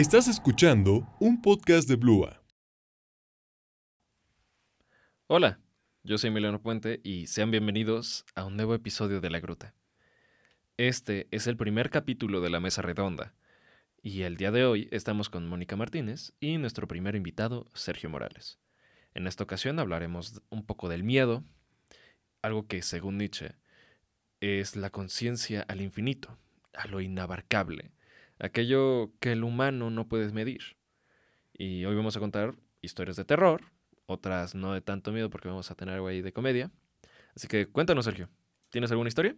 Estás escuchando un podcast de Blua. Hola, yo soy Emiliano Puente y sean bienvenidos a un nuevo episodio de La Gruta. Este es el primer capítulo de la Mesa Redonda y el día de hoy estamos con Mónica Martínez y nuestro primer invitado, Sergio Morales. En esta ocasión hablaremos un poco del miedo, algo que según Nietzsche es la conciencia al infinito, a lo inabarcable, aquello que el humano no puede medir. Y hoy vamos a contar historias de terror, otras no de tanto miedo porque vamos a tener algo ahí de comedia. Así que cuéntanos, Sergio, ¿tienes alguna historia?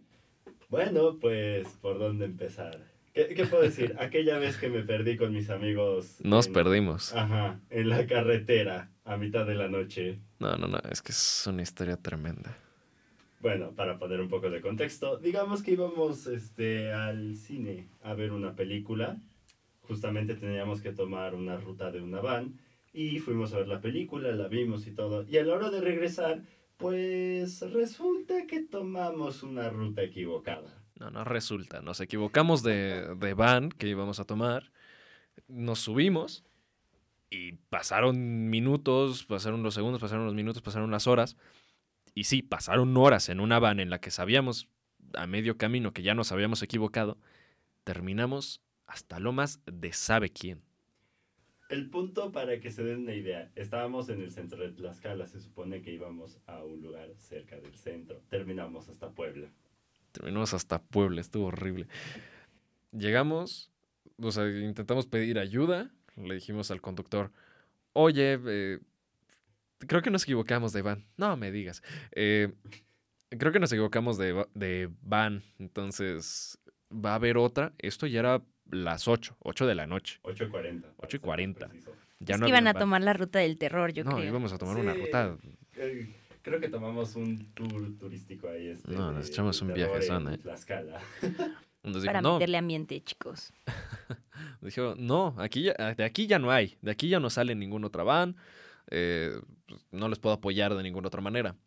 Bueno, pues, ¿por dónde empezar? ¿Qué, puedo decir? Aquella vez que me perdí con mis amigos. Nos perdimos. Ajá, en la carretera, a mitad de la noche. No, no, no, es que es una historia tremenda. Bueno, para poner un poco de contexto, digamos que íbamos este, al cine a ver una película. Justamente teníamos que tomar una ruta de una van y fuimos a ver la película, la vimos y todo. Y a la hora de regresar, pues resulta que tomamos una ruta equivocada. No, no resulta. Nos equivocamos de, de van que íbamos a tomar. Nos subimos y pasaron minutos, pasaron los segundos, pasaron los minutos, pasaron las horas y sí, pasaron horas en una van en la que sabíamos a medio camino que ya nos habíamos equivocado, terminamos hasta lomas de sabe quién. El punto para que se den una idea, estábamos en el centro de Tlaxcala, se supone que íbamos a un lugar cerca del centro, terminamos hasta Puebla. Terminamos hasta Puebla, estuvo horrible. Llegamos, o sea, intentamos pedir ayuda, le dijimos al conductor, oye, eh, creo que nos equivocamos de van. No me digas. Eh, creo que nos equivocamos de, de van. Entonces, va a haber otra. Esto ya era las 8, 8 de la noche. 8.40. 8.40. Ya es no que iban a tomar la ruta del terror, yo creo. No, íbamos a tomar una ruta. Eh, creo que tomamos un tour turístico ahí. Este, no, nos echamos un viaje sana. ¿eh? Tlaxcala. Para meterle ambiente, chicos. dijo, no, aquí de aquí ya no hay. De aquí ya no sale ningún otra van. Eh, pues, no les puedo apoyar de ninguna otra manera.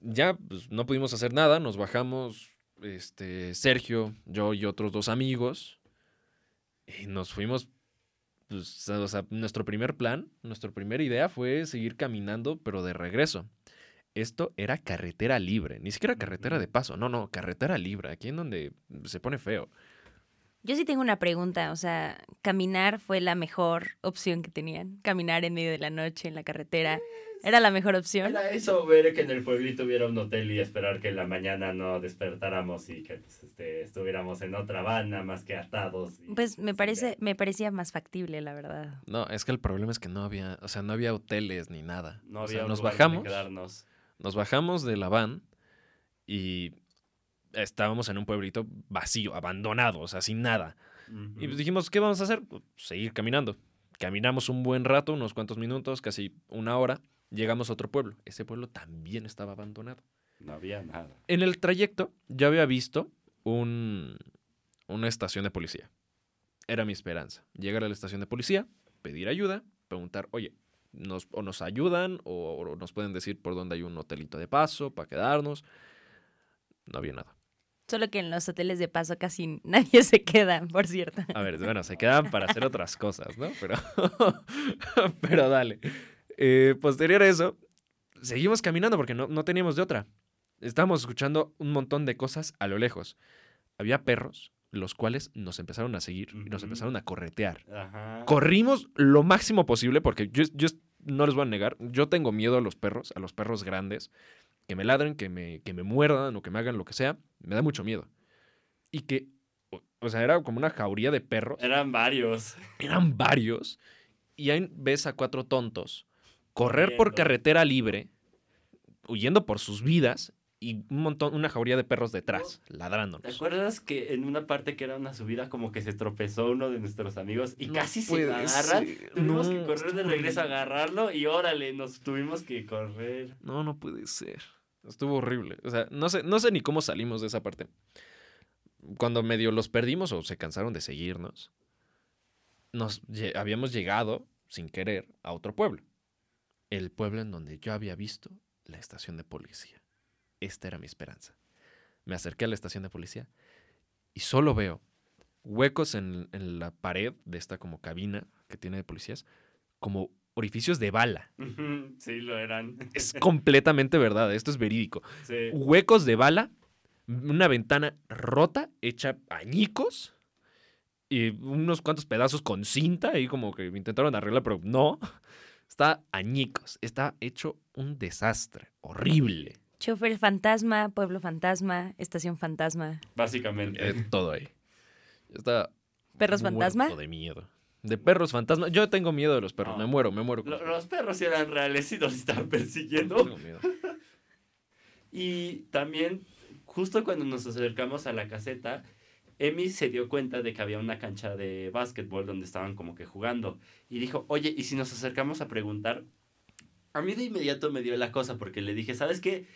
Ya pues, no pudimos hacer nada, nos bajamos este, Sergio, yo y otros dos amigos y nos fuimos. Pues, o sea, nuestro primer plan, nuestra primera idea fue seguir caminando, pero de regreso. Esto era carretera libre, ni siquiera carretera de paso, no, no, carretera libre, aquí en donde se pone feo. Yo sí tengo una pregunta, o sea, caminar fue la mejor opción que tenían. Caminar en medio de la noche en la carretera era la mejor opción. Era eso, ver que en el pueblito hubiera un hotel y esperar que en la mañana no despertáramos y que pues, este, estuviéramos en otra van, más que atados. pues me parece, me parecía más factible, la verdad. No, es que el problema es que no había, o sea, no había hoteles ni nada. No había nos bajamos. Nos bajamos de la van y estábamos en un pueblito vacío, abandonado, o sea, sin nada. Y pues dijimos, ¿qué vamos a hacer? Pues, seguir caminando. Caminamos un buen rato, unos cuantos minutos, casi una hora. Llegamos a otro pueblo. Ese pueblo también estaba abandonado. No había nada. En el trayecto yo había visto un, una estación de policía. Era mi esperanza. Llegar a la estación de policía, pedir ayuda, preguntar, oye, nos, o nos ayudan o nos pueden decir por dónde hay un hotelito de paso para quedarnos. No había nada. Solo que en los hoteles de paso casi nadie se queda, por cierto. A ver, bueno, se quedan para hacer otras cosas, ¿no? Pero, pero dale. Eh, posterior a eso, seguimos caminando porque no, no teníamos de otra. Estábamos escuchando un montón de cosas a lo lejos. Había perros, los cuales nos empezaron a seguir y nos empezaron a corretear. Corrimos lo máximo posible porque yo, yo no les voy a negar, yo tengo miedo a los perros, a los perros grandes que me ladren, que me, que me muerdan o que me hagan lo que sea, me da mucho miedo. Y que, o, sea, era como una jauría de perros. Eran varios. Eran varios. Y ahí ves a cuatro tontos correr por carretera libre, huyendo por sus vidas, y un montón, una jauría de perros detrás, ladrándonos. ¿Te acuerdas que en una parte que era una subida como que se tropezó uno de nuestros amigos y casi se agarran? Tuvimos que correr de regreso a agarrarlo y órale, nos tuvimos que correr. No, no puede ser. Estuvo horrible. O sea, no sé, no sé ni cómo salimos de esa parte. Cuando medio los perdimos o se cansaron de seguirnos, nos habíamos llegado, sin querer, a otro pueblo. El pueblo en donde yo había visto la estación de policía. Esta era mi esperanza. Me acerqué a la estación de policía y solo veo huecos en, en la pared de esta como cabina que tiene de policías, como orificios de bala. Sí, lo eran. Es completamente verdad, esto es verídico. Sí. Huecos de bala, una ventana rota, hecha añicos, y unos cuantos pedazos con cinta, ahí como que intentaron arreglar, pero no. Está añicos, está hecho un desastre, horrible. Chofer fantasma, pueblo fantasma, estación fantasma, Básicamente. Eh, todo ahí. Está perros fantasma. de miedo. De perros fantasma. Yo tengo miedo de los perros. No. Me muero, me muero. con los los perros eran reales y nos estaban persiguiendo. Tengo miedo. Y también, justo cuando nos acercamos a la caseta, Emi se dio cuenta de que había una cancha de básquetbol donde estaban como que jugando. Y dijo, oye, ¿y si nos acercamos a preguntar? A mí de inmediato me dio la cosa porque le dije, ¿sabes qué?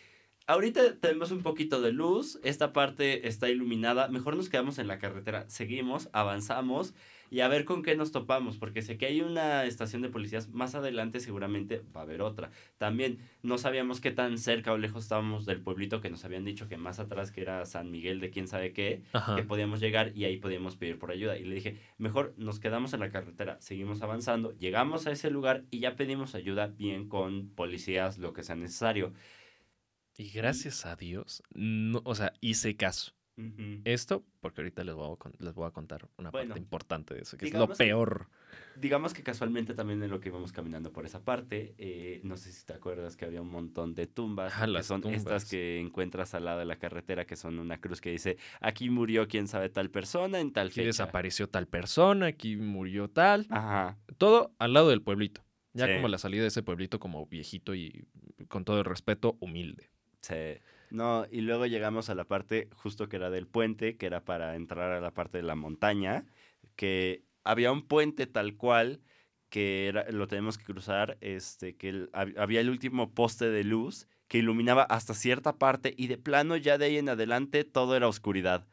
Ahorita tenemos un poquito de luz, esta parte está iluminada, mejor nos quedamos en la carretera, seguimos, avanzamos y a ver con qué nos topamos, porque sé que hay una estación de policías, más adelante seguramente va a haber otra. También no sabíamos qué tan cerca o lejos estábamos del pueblito que nos habían dicho que más atrás que era San Miguel de quién sabe qué, Ajá. que podíamos llegar y ahí podíamos pedir por ayuda. Y le dije, mejor nos quedamos en la carretera, seguimos avanzando, llegamos a ese lugar y ya pedimos ayuda bien con policías, lo que sea necesario. Y gracias a Dios, no, o sea, hice caso. Esto, porque ahorita les voy a, les voy a contar una Bueno, parte importante de eso, que es lo que- peor. Digamos que casualmente también en lo que íbamos caminando por esa parte, eh, no sé si te acuerdas que había un montón de tumbas, Ah, que las son estas que encuentras al lado de la carretera, que son una cruz que dice, aquí murió quién sabe tal persona en tal Aquí fecha. desapareció tal persona, aquí murió tal. Ajá, Todo al lado del pueblito. Ya Sí. como la salida de ese pueblito como viejito y con todo el respeto, humilde. sí. No, y luego llegamos a la parte justo que era del puente, que era para entrar a la parte de la montaña, que había un puente tal cual que era, lo tenemos que cruzar, este, que había el último poste de luz que iluminaba hasta cierta parte y de plano ya de ahí en adelante todo era oscuridad.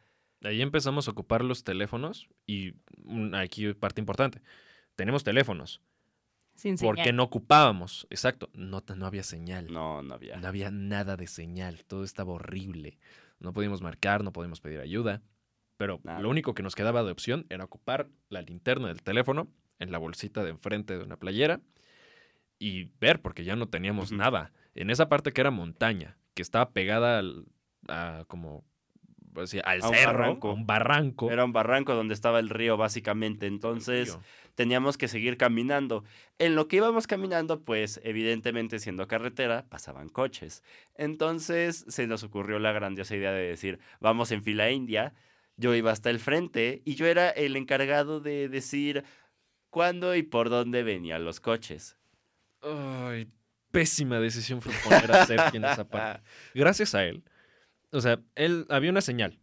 Ahí empezamos a ocupar los teléfonos y aquí parte importante. Tenemos teléfonos. Sin ¿Por qué señal. no ocupábamos? Exacto, no, no había señal. No, no había. No había nada de señal, todo estaba horrible. No podíamos marcar, no podíamos pedir ayuda. Pero Nada. lo único que nos quedaba de opción era ocupar la linterna del teléfono en la bolsita de enfrente de una playera y ver, porque ya no teníamos nada. En esa parte que era montaña, que estaba pegada al, a como, pues al A un cerro, barranco. a un barranco. Era un barranco donde estaba el río básicamente, entonces teníamos que seguir caminando. En lo que íbamos caminando, pues evidentemente siendo carretera, pasaban coches. Entonces se nos ocurrió la grandiosa idea de decir, vamos en fila india. Yo iba hasta el frente y yo era el encargado de decir cuándo y por dónde venían los coches. Ay, pésima decisión fue poner a Sergio en esa parte. Gracias a él. O sea, él había una señal.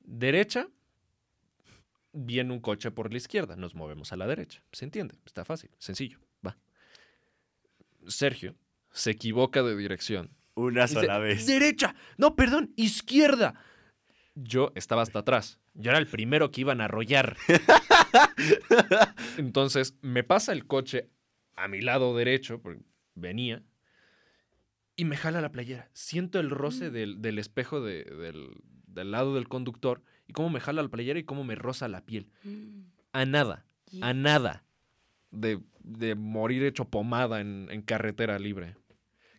Derecha, viene un coche por la izquierda. Nos movemos a la derecha. Se entiende. Está fácil. Sencillo. Va. Sergio se equivoca de dirección. Una sola vez. ¡Derecha! No, perdón, izquierda. Yo estaba hasta atrás. Yo era el primero que iban a arrollar. Entonces, me pasa el coche a mi lado derecho, porque venía, y me jala la playera. Siento el roce del, del espejo de- del, del lado del conductor, y cómo me jala la playera y cómo me roza la piel. Mm. A nada, a nada de, de morir hecho pomada en, en carretera libre.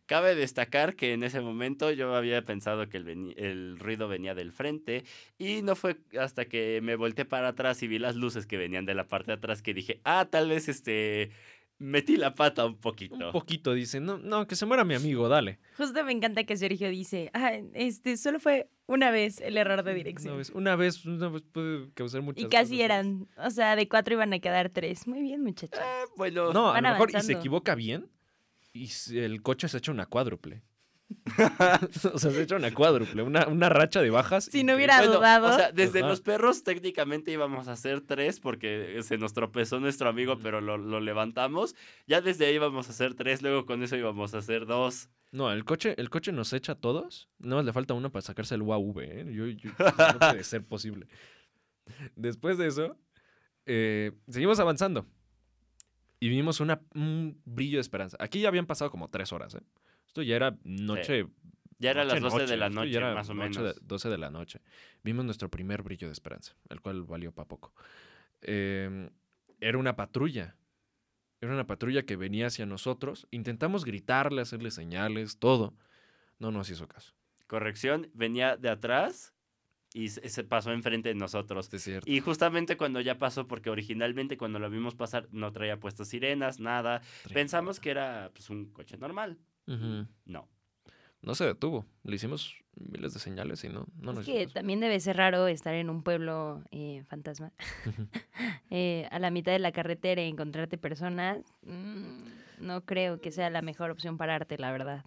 Cabe destacar que en ese momento yo había pensado que el, el ruido venía del frente y no fue hasta que me volteé para atrás y vi las luces que venían de la parte de atrás que dije, ah, tal vez este metí la pata un poquito. Un poquito, dice, no, no, que se muera mi amigo, dale. Justo me encanta que Sergio dice, ah, este, solo fue una vez el error de dirección. Una vez, una vez, una vez puede causar muchas y casi cosas. eran, o sea, de cuatro iban a quedar tres. Muy bien, muchachos. Ah, bueno, No, a lo mejor y se equivoca bien y el coche se echa una cuádruple. o sea, se echa una cuádruple, una, una racha de bajas. Si no hubiera bueno, dudado. o sea, desde Ajá. los perros técnicamente íbamos a hacer tres porque se nos tropezó nuestro amigo, pero lo, lo levantamos. Ya desde ahí íbamos a hacer tres, luego con eso íbamos a hacer dos. No, el coche, el coche nos echa a todos. Nada más le falta uno para sacarse el UAV, ¿eh? Yo- yo- no puede ser posible. Después de eso, eh, seguimos avanzando. Y vimos una, un brillo de esperanza. Aquí ya habían pasado como tres horas, ¿eh? Esto ya era noche Ya era las 12 de la noche, ya era más o noche menos. de- 12 de la noche. Vimos nuestro primer brillo de esperanza, el cual valió para poco. Eh, era una patrulla. Era una patrulla que venía hacia nosotros. Intentamos gritarle, hacerle señales, todo. No nos hizo caso. Corrección, venía de atrás y se pasó enfrente de nosotros. Es cierto. Y justamente cuando ya pasó, porque originalmente cuando lo vimos pasar no traía puestas sirenas, nada, pensamos que era pues, un coche normal. No. No se detuvo. Le hicimos miles de señales y no, no nos es que también debe ser raro estar en un pueblo eh, fantasma, eh, a la mitad de la carretera y encontrarte personas. mm, no creo que sea la mejor opción pararte, la verdad.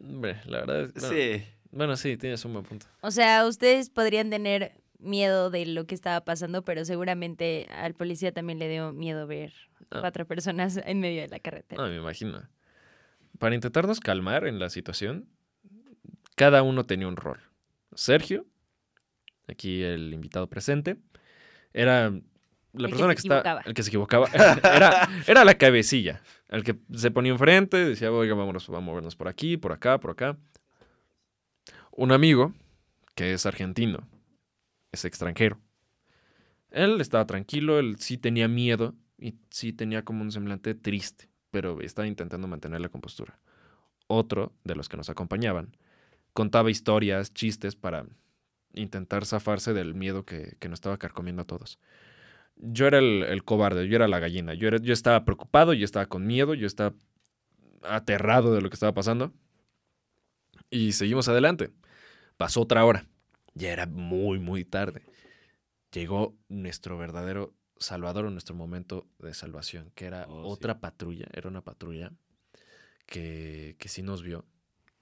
Hombre, la verdad es... Bueno, Sí. bueno, sí, tienes un buen punto. O sea, ustedes podrían tener miedo de lo que estaba pasando, pero seguramente al policía también le dio miedo ver Ah. cuatro personas en medio de la carretera. No, me imagino. Para intentarnos calmar en la situación, cada uno tenía un rol. Sergio, aquí el invitado presente, era la persona que, estaba, el que se equivocaba. Era, era la cabecilla, el que se ponía enfrente, decía, oiga, vámonos, vamos a movernos por aquí, por acá, por acá. Un amigo, que es argentino, es extranjero. Él estaba tranquilo, él sí tenía miedo y sí tenía como un semblante triste, pero estaba intentando mantener la compostura. Otro de los que nos acompañaban contaba historias, chistes para intentar zafarse del miedo que, nos estaba carcomiendo a todos. Yo era el, cobarde, yo era la gallina, yo estaba preocupado, yo estaba con miedo, yo estaba aterrado de lo que estaba pasando. Y seguimos adelante. Pasó otra hora. Ya era muy, muy tarde. Llegó nuestro verdadero salvador o nuestro momento de salvación, que era Oh, sí. otra patrulla, era una patrulla que, que sí nos vio,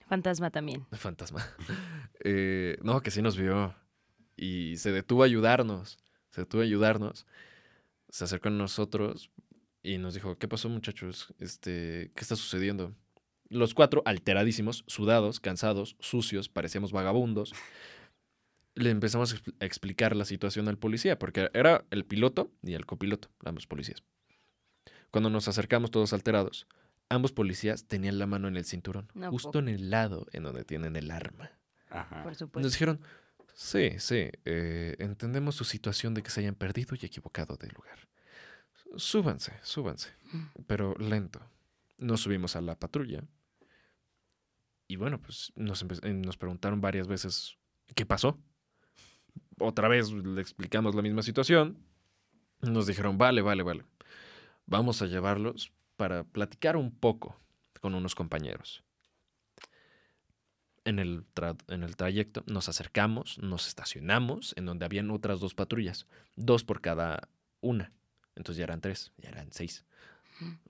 Fantasma también. fantasma, Eh, no, que sí nos vio y se detuvo a ayudarnos, se detuvo a ayudarnos, se acercó a nosotros y nos dijo, ¿qué pasó muchachos? Este, ¿Qué está sucediendo? Los cuatro, alteradísimos, sudados, cansados, sucios, parecíamos vagabundos. Le empezamos a expl- a explicar la situación al policía, porque era el piloto y el copiloto, ambos policías. Cuando nos acercamos todos alterados, ambos policías tenían la mano en el cinturón, No justo en el lado en donde tienen el arma. Ajá. Por Nos supuesto. dijeron, sí, sí, eh, entendemos su situación de que se hayan perdido y equivocado de lugar. Súbanse, súbanse, pero lento. Nos subimos a la patrulla. Y bueno, pues nos, eh, nos preguntaron varias veces qué pasó. Otra vez le explicamos la misma situación. Nos dijeron, vale, vale, vale. Vamos a llevarlos para platicar un poco con unos compañeros. En el, en el trayecto nos acercamos, nos estacionamos en donde habían otras dos patrullas, dos por cada una. Entonces ya eran tres, ya eran seis.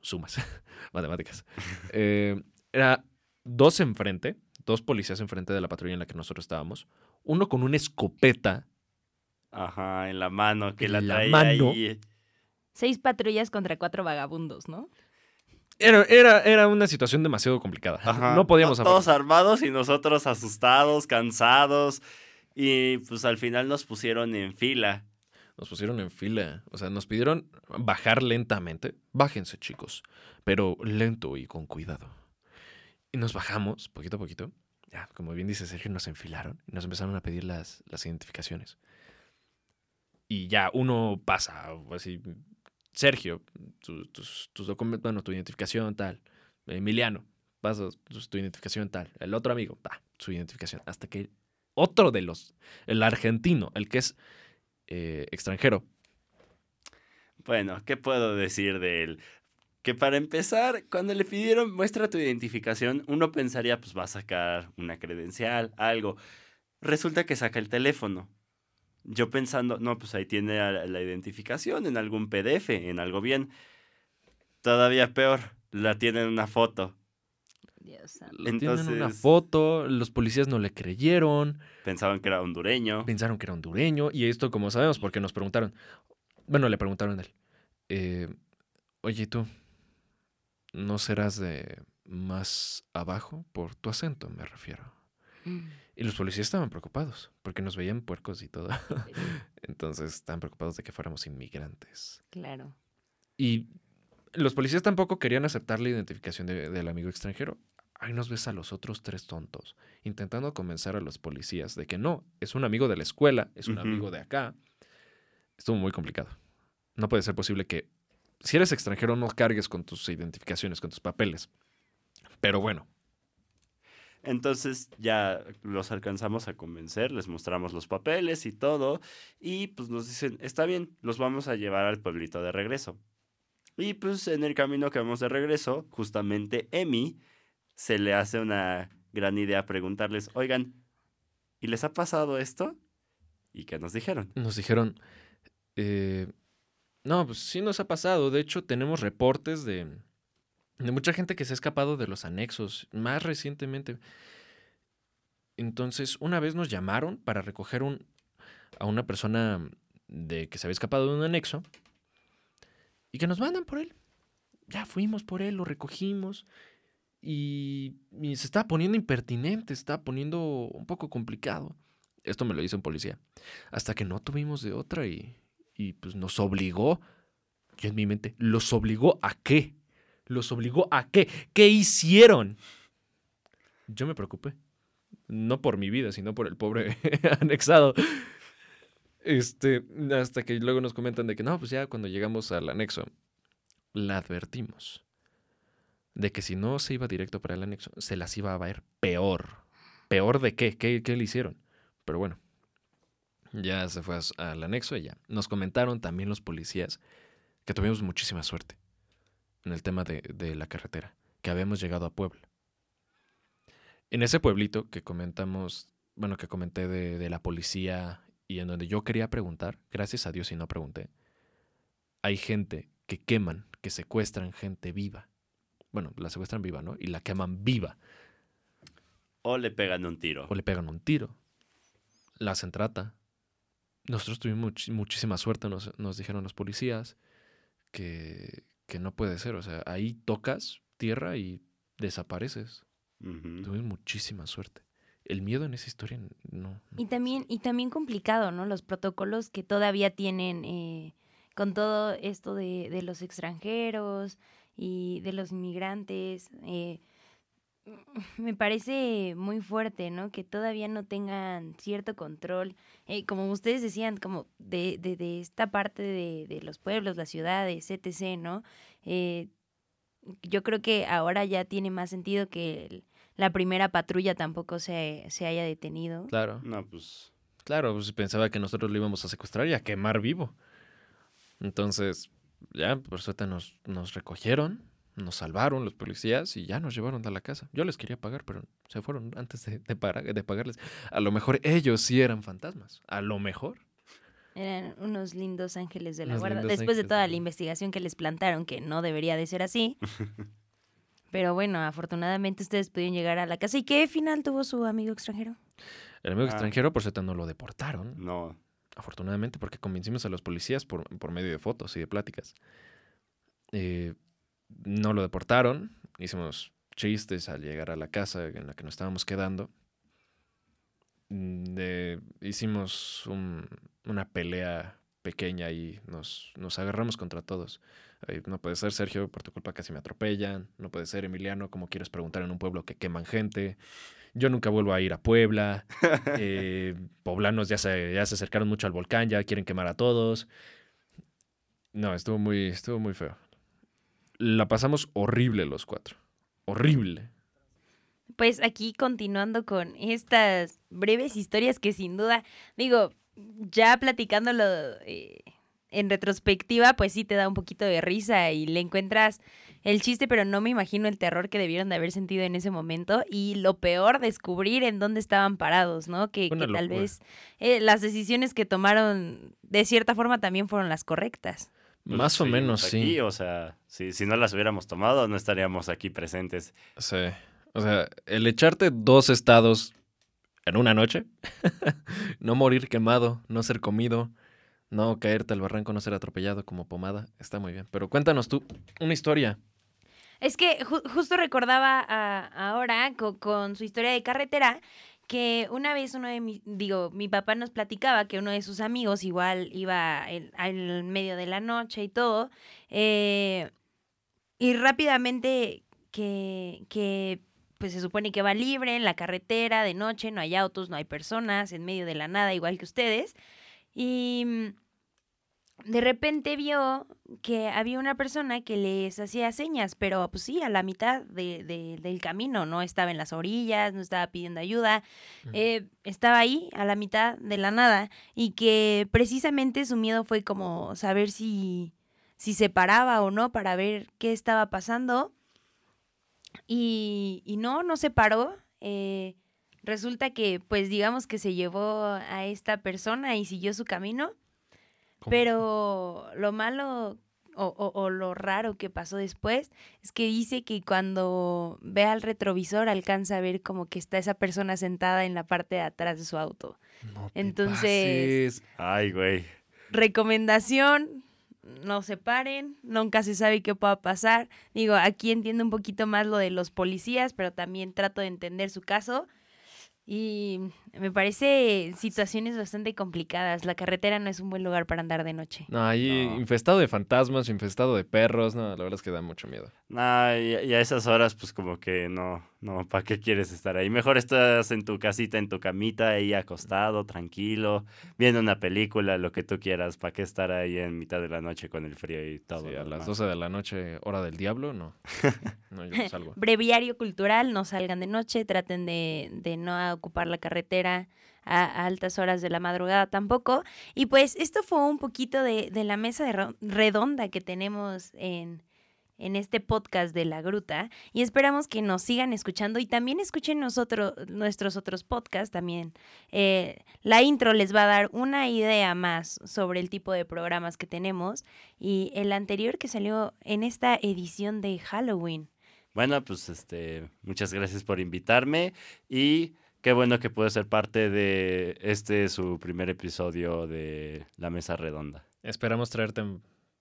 Sumas, matemáticas. Eh, era dos enfrente, dos policías enfrente de la patrulla en la que nosotros estábamos. Uno con una escopeta. Ajá, en la mano, que En la la traía mano. ahí. Seis patrullas contra cuatro vagabundos, ¿no? Era, era, era una situación demasiado complicada. Ajá. No podíamos. Todos armados y nosotros asustados, cansados. Y pues al final nos pusieron en fila. Nos pusieron en fila. O sea, nos pidieron bajar lentamente. Bájense, chicos. Pero lento y con cuidado. Y nos bajamos, poquito a poquito. Ya, como bien dice Sergio, nos enfilaron y nos empezaron a pedir las, las identificaciones. Y ya uno pasa, así. Sergio, tu- tus, tus documentos, bueno, tu identificación, tal. Emiliano, pasas tu, tu identificación, tal. El otro amigo, ta, su identificación. Hasta que otro de los, el argentino, el que es eh, extranjero, Bueno, ¿qué puedo decir de él? Que para empezar, cuando le pidieron muestra tu identificación, uno pensaría, pues va a sacar una credencial, algo. Resulta que saca el teléfono. Yo pensando, no, pues ahí tiene la identificación en algún PDF, en algo bien. Todavía peor, la tiene en una foto. Dios tienen una foto, los policías no le creyeron, Pensaban que era hondureño. pensaron que era hondureño, y esto como sabemos, porque nos preguntaron, bueno, le preguntaron a él, eh, oye, ¿y tú, ¿no serás de más abajo? Por tu acento, me refiero. Mm, Y los policías estaban preocupados, porque nos veían puercos y todo. Entonces estaban preocupados de que fuéramos inmigrantes. Claro. Y los policías tampoco querían aceptar la identificación de- del amigo extranjero. Ahí nos ves a los otros tres tontos, intentando convencer a los policías de que no, es un amigo de la escuela, es un amigo de acá. Estuvo muy complicado. No puede ser posible que, si eres extranjero, no cargues con tus identificaciones, con tus papeles. Pero bueno, Entonces ya los alcanzamos a convencer, les mostramos los papeles y todo, y pues nos dicen, está bien, los vamos a llevar al pueblito de regreso. Y pues en el camino que vamos de regreso, justamente Emi se le hace una gran idea preguntarles, oigan, ¿y les ha pasado esto? ¿Y qué nos dijeron? nos dijeron, eh, no, pues sí nos ha pasado. De hecho, tenemos reportes de, de mucha gente que se ha escapado de los anexos, más recientemente. Entonces, una vez nos llamaron para recoger un, a una persona de que se había escapado de un anexo y que nos mandan por él. Ya fuimos por él, lo recogimos y, y se estaba poniendo impertinente, estaba poniendo un poco complicado. Esto me lo dice un policía. Hasta que no tuvimos de otra y, y pues nos obligó, yo en mi mente, ¿los obligó a qué? ¿Los obligó a qué? ¿Qué hicieron? Yo me preocupé. No por mi vida, sino por el pobre anexado. Este, hasta que luego nos comentan de que no, pues ya cuando llegamos al anexo, la advertimos de que si no se iba directo para el anexo, se las iba a ver peor. ¿Peor de qué? ¿Qué, qué le hicieron? Pero bueno, ya se fue al anexo y ya. Nos comentaron también los policías que tuvimos muchísima suerte en el tema de, de la carretera, que habíamos llegado a Puebla. En ese pueblito que comentamos, bueno, que comenté de, de la policía y en donde yo quería preguntar, gracias a Dios y no pregunté, hay gente que queman, que secuestran gente viva. Bueno, la secuestran viva, ¿no? Y la queman viva. O le pegan un tiro. o le pegan un tiro. La hacen trata. Nosotros tuvimos much- muchísima suerte, nos, nos dijeron los policías, que, que no puede ser. O sea, ahí tocas tierra y desapareces. Tuvimos muchísima suerte. El miedo en esa historia no. Y también, y también complicado, ¿no? Los protocolos que todavía tienen eh, con todo esto de, de los extranjeros y de los inmigrantes. eh, me parece muy fuerte, ¿no? Que todavía no tengan cierto control, eh, como ustedes decían, como de, de, de esta parte de, de los pueblos, las ciudades, etc., ¿no? Eh, yo creo que ahora ya tiene más sentido que el- la primera patrulla tampoco se, se haya detenido. Claro, No, pues claro, pues pensaba que nosotros lo íbamos a secuestrar y a quemar vivo. Entonces, ya, por suerte nos, nos recogieron, nos salvaron los policías y ya nos llevaron a la casa. Yo les quería pagar, pero se fueron antes de, de para- de pagarles. A lo mejor ellos sí eran fantasmas. A lo mejor. Eran unos lindos ángeles de la Unos guarda. Después de ángeles toda la- investigación que les plantaron, que no debería de ser así. Pero bueno, afortunadamente ustedes pudieron llegar a la casa. ¿Y qué final tuvo su amigo extranjero? El amigo Ah. extranjero, por cierto, no lo deportaron. no. afortunadamente, porque convencimos a los policías por, por medio de fotos y de pláticas. Eh, no lo deportaron, hicimos chistes al llegar a la casa en la que nos estábamos quedando. Mm, de- hicimos un- una pelea pequeña y nos, nos agarramos contra todos. Ay, no puede ser, Sergio, por tu culpa casi me atropellan. No puede ser, Emiliano, como quieres preguntar en un pueblo que queman gente. Yo nunca vuelvo a ir a Puebla. Eh, poblanos ya se, ya se acercaron mucho al volcán, ya quieren quemar a todos. No, estuvo muy, estuvo muy feo. La pasamos horrible los cuatro. Horrible. Pues aquí continuando con estas breves historias que sin duda, digo, ya platicándolo eh, en retrospectiva, pues sí te da un poquito de risa y le encuentras el chiste, pero no me imagino el terror que debieron de haber sentido en ese momento y lo peor, descubrir en dónde estaban parados, ¿no? Que, tal vez eh, las decisiones que tomaron de cierta forma también fueron las correctas. Pues Más o menos, aquí, sí. O sea, si, si no las hubiéramos tomado, no estaríamos aquí presentes. Sí. O sea, el echarte dos estados en una noche, no morir quemado, no ser comido, no caerte al barranco, no ser atropellado como pomada, está muy bien. Pero cuéntanos tú una historia. Es que ju- justo recordaba a- ahora co- con, su historia de carretera que una vez uno de mis, digo, mi papá nos platicaba que uno de sus amigos igual iba al medio de la noche y todo, eh, y rápidamente que, que pues se supone que va libre en la carretera de noche, no hay autos, no hay personas, en medio de la nada, igual que ustedes. Y mm, de repente vio que había una persona que les hacía señas, pero pues sí, a la mitad de, de- del camino, no estaba en las orillas, no estaba pidiendo ayuda, eh, estaba ahí a la mitad de la nada y que precisamente su miedo fue como saber si, si se paraba o no para ver qué estaba pasando y, y no, no se paró. eh, resulta que pues digamos que se llevó a esta persona y siguió su camino. ¿Cómo? Pero lo malo o, o- o lo raro que pasó después es que dice que cuando ve al retrovisor alcanza a ver como que está esa persona sentada en la parte de atrás de su auto. No te entonces- pases. Ay, güey. Recomendación, no se paren, nunca se sabe qué pueda pasar. Digo, aquí entiendo un poquito más lo de los policías, pero también trato de entender su caso. Y me parece situaciones bastante complicadas. La carretera no es un buen lugar para andar de noche. No, ahí No. infestado de fantasmas, infestado de perros. No, la verdad es que da mucho miedo. No, y, y a esas horas, pues como que no, no, ¿para qué quieres estar ahí? Mejor estás en tu casita, en tu camita, ahí acostado, tranquilo, viendo una película, lo que tú quieras. ¿Para qué estar ahí en mitad de la noche con el frío y todo? Sí, a las demás? 12 de la noche, hora del diablo, no. No, yo salgo. Breviario cultural, no salgan de noche, traten de, de no ocupar la carretera a, altas horas de la madrugada tampoco. Y pues esto fue un poquito de, de la mesa de redonda que tenemos en, en este podcast de La Gruta y esperamos que nos sigan escuchando y también escuchen nosotros, nuestros otros podcasts también. Eh, la intro les va a dar una idea más sobre el tipo de programas que tenemos y el anterior que salió en esta edición de Halloween. Bueno, pues este, muchas gracias por invitarme y qué bueno que pude ser parte de este su primer episodio de La Mesa Redonda. Esperamos traerte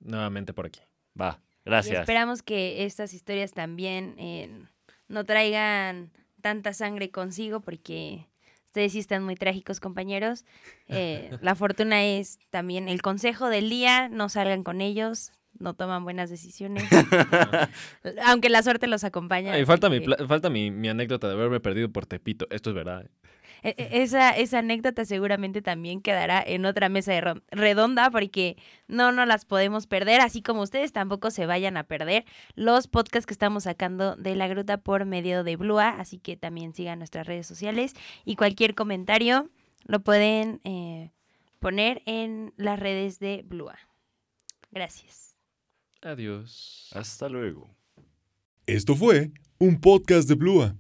nuevamente por aquí. Va, Y gracias. esperamos que estas historias también eh, no traigan tanta sangre consigo porque ustedes sí están muy trágicos, compañeros. Eh, la fortuna es también el consejo del día, no salgan con ellos, no toman buenas decisiones, aunque la suerte los acompaña. Ay, falta mi, pla- falta mi, mi anécdota de haberme perdido por Tepito. Esto es verdad. ¿eh? E- e- Esa, esa anécdota seguramente también quedará en otra mesa de redonda porque no nos las podemos perder, así como ustedes tampoco se vayan a perder los podcasts que estamos sacando de la gruta por medio de Blua, así que también sigan nuestras redes sociales y cualquier comentario lo pueden eh, poner en las redes de Blua. Gracias. Adiós. Hasta luego. Esto fue un podcast de Blua.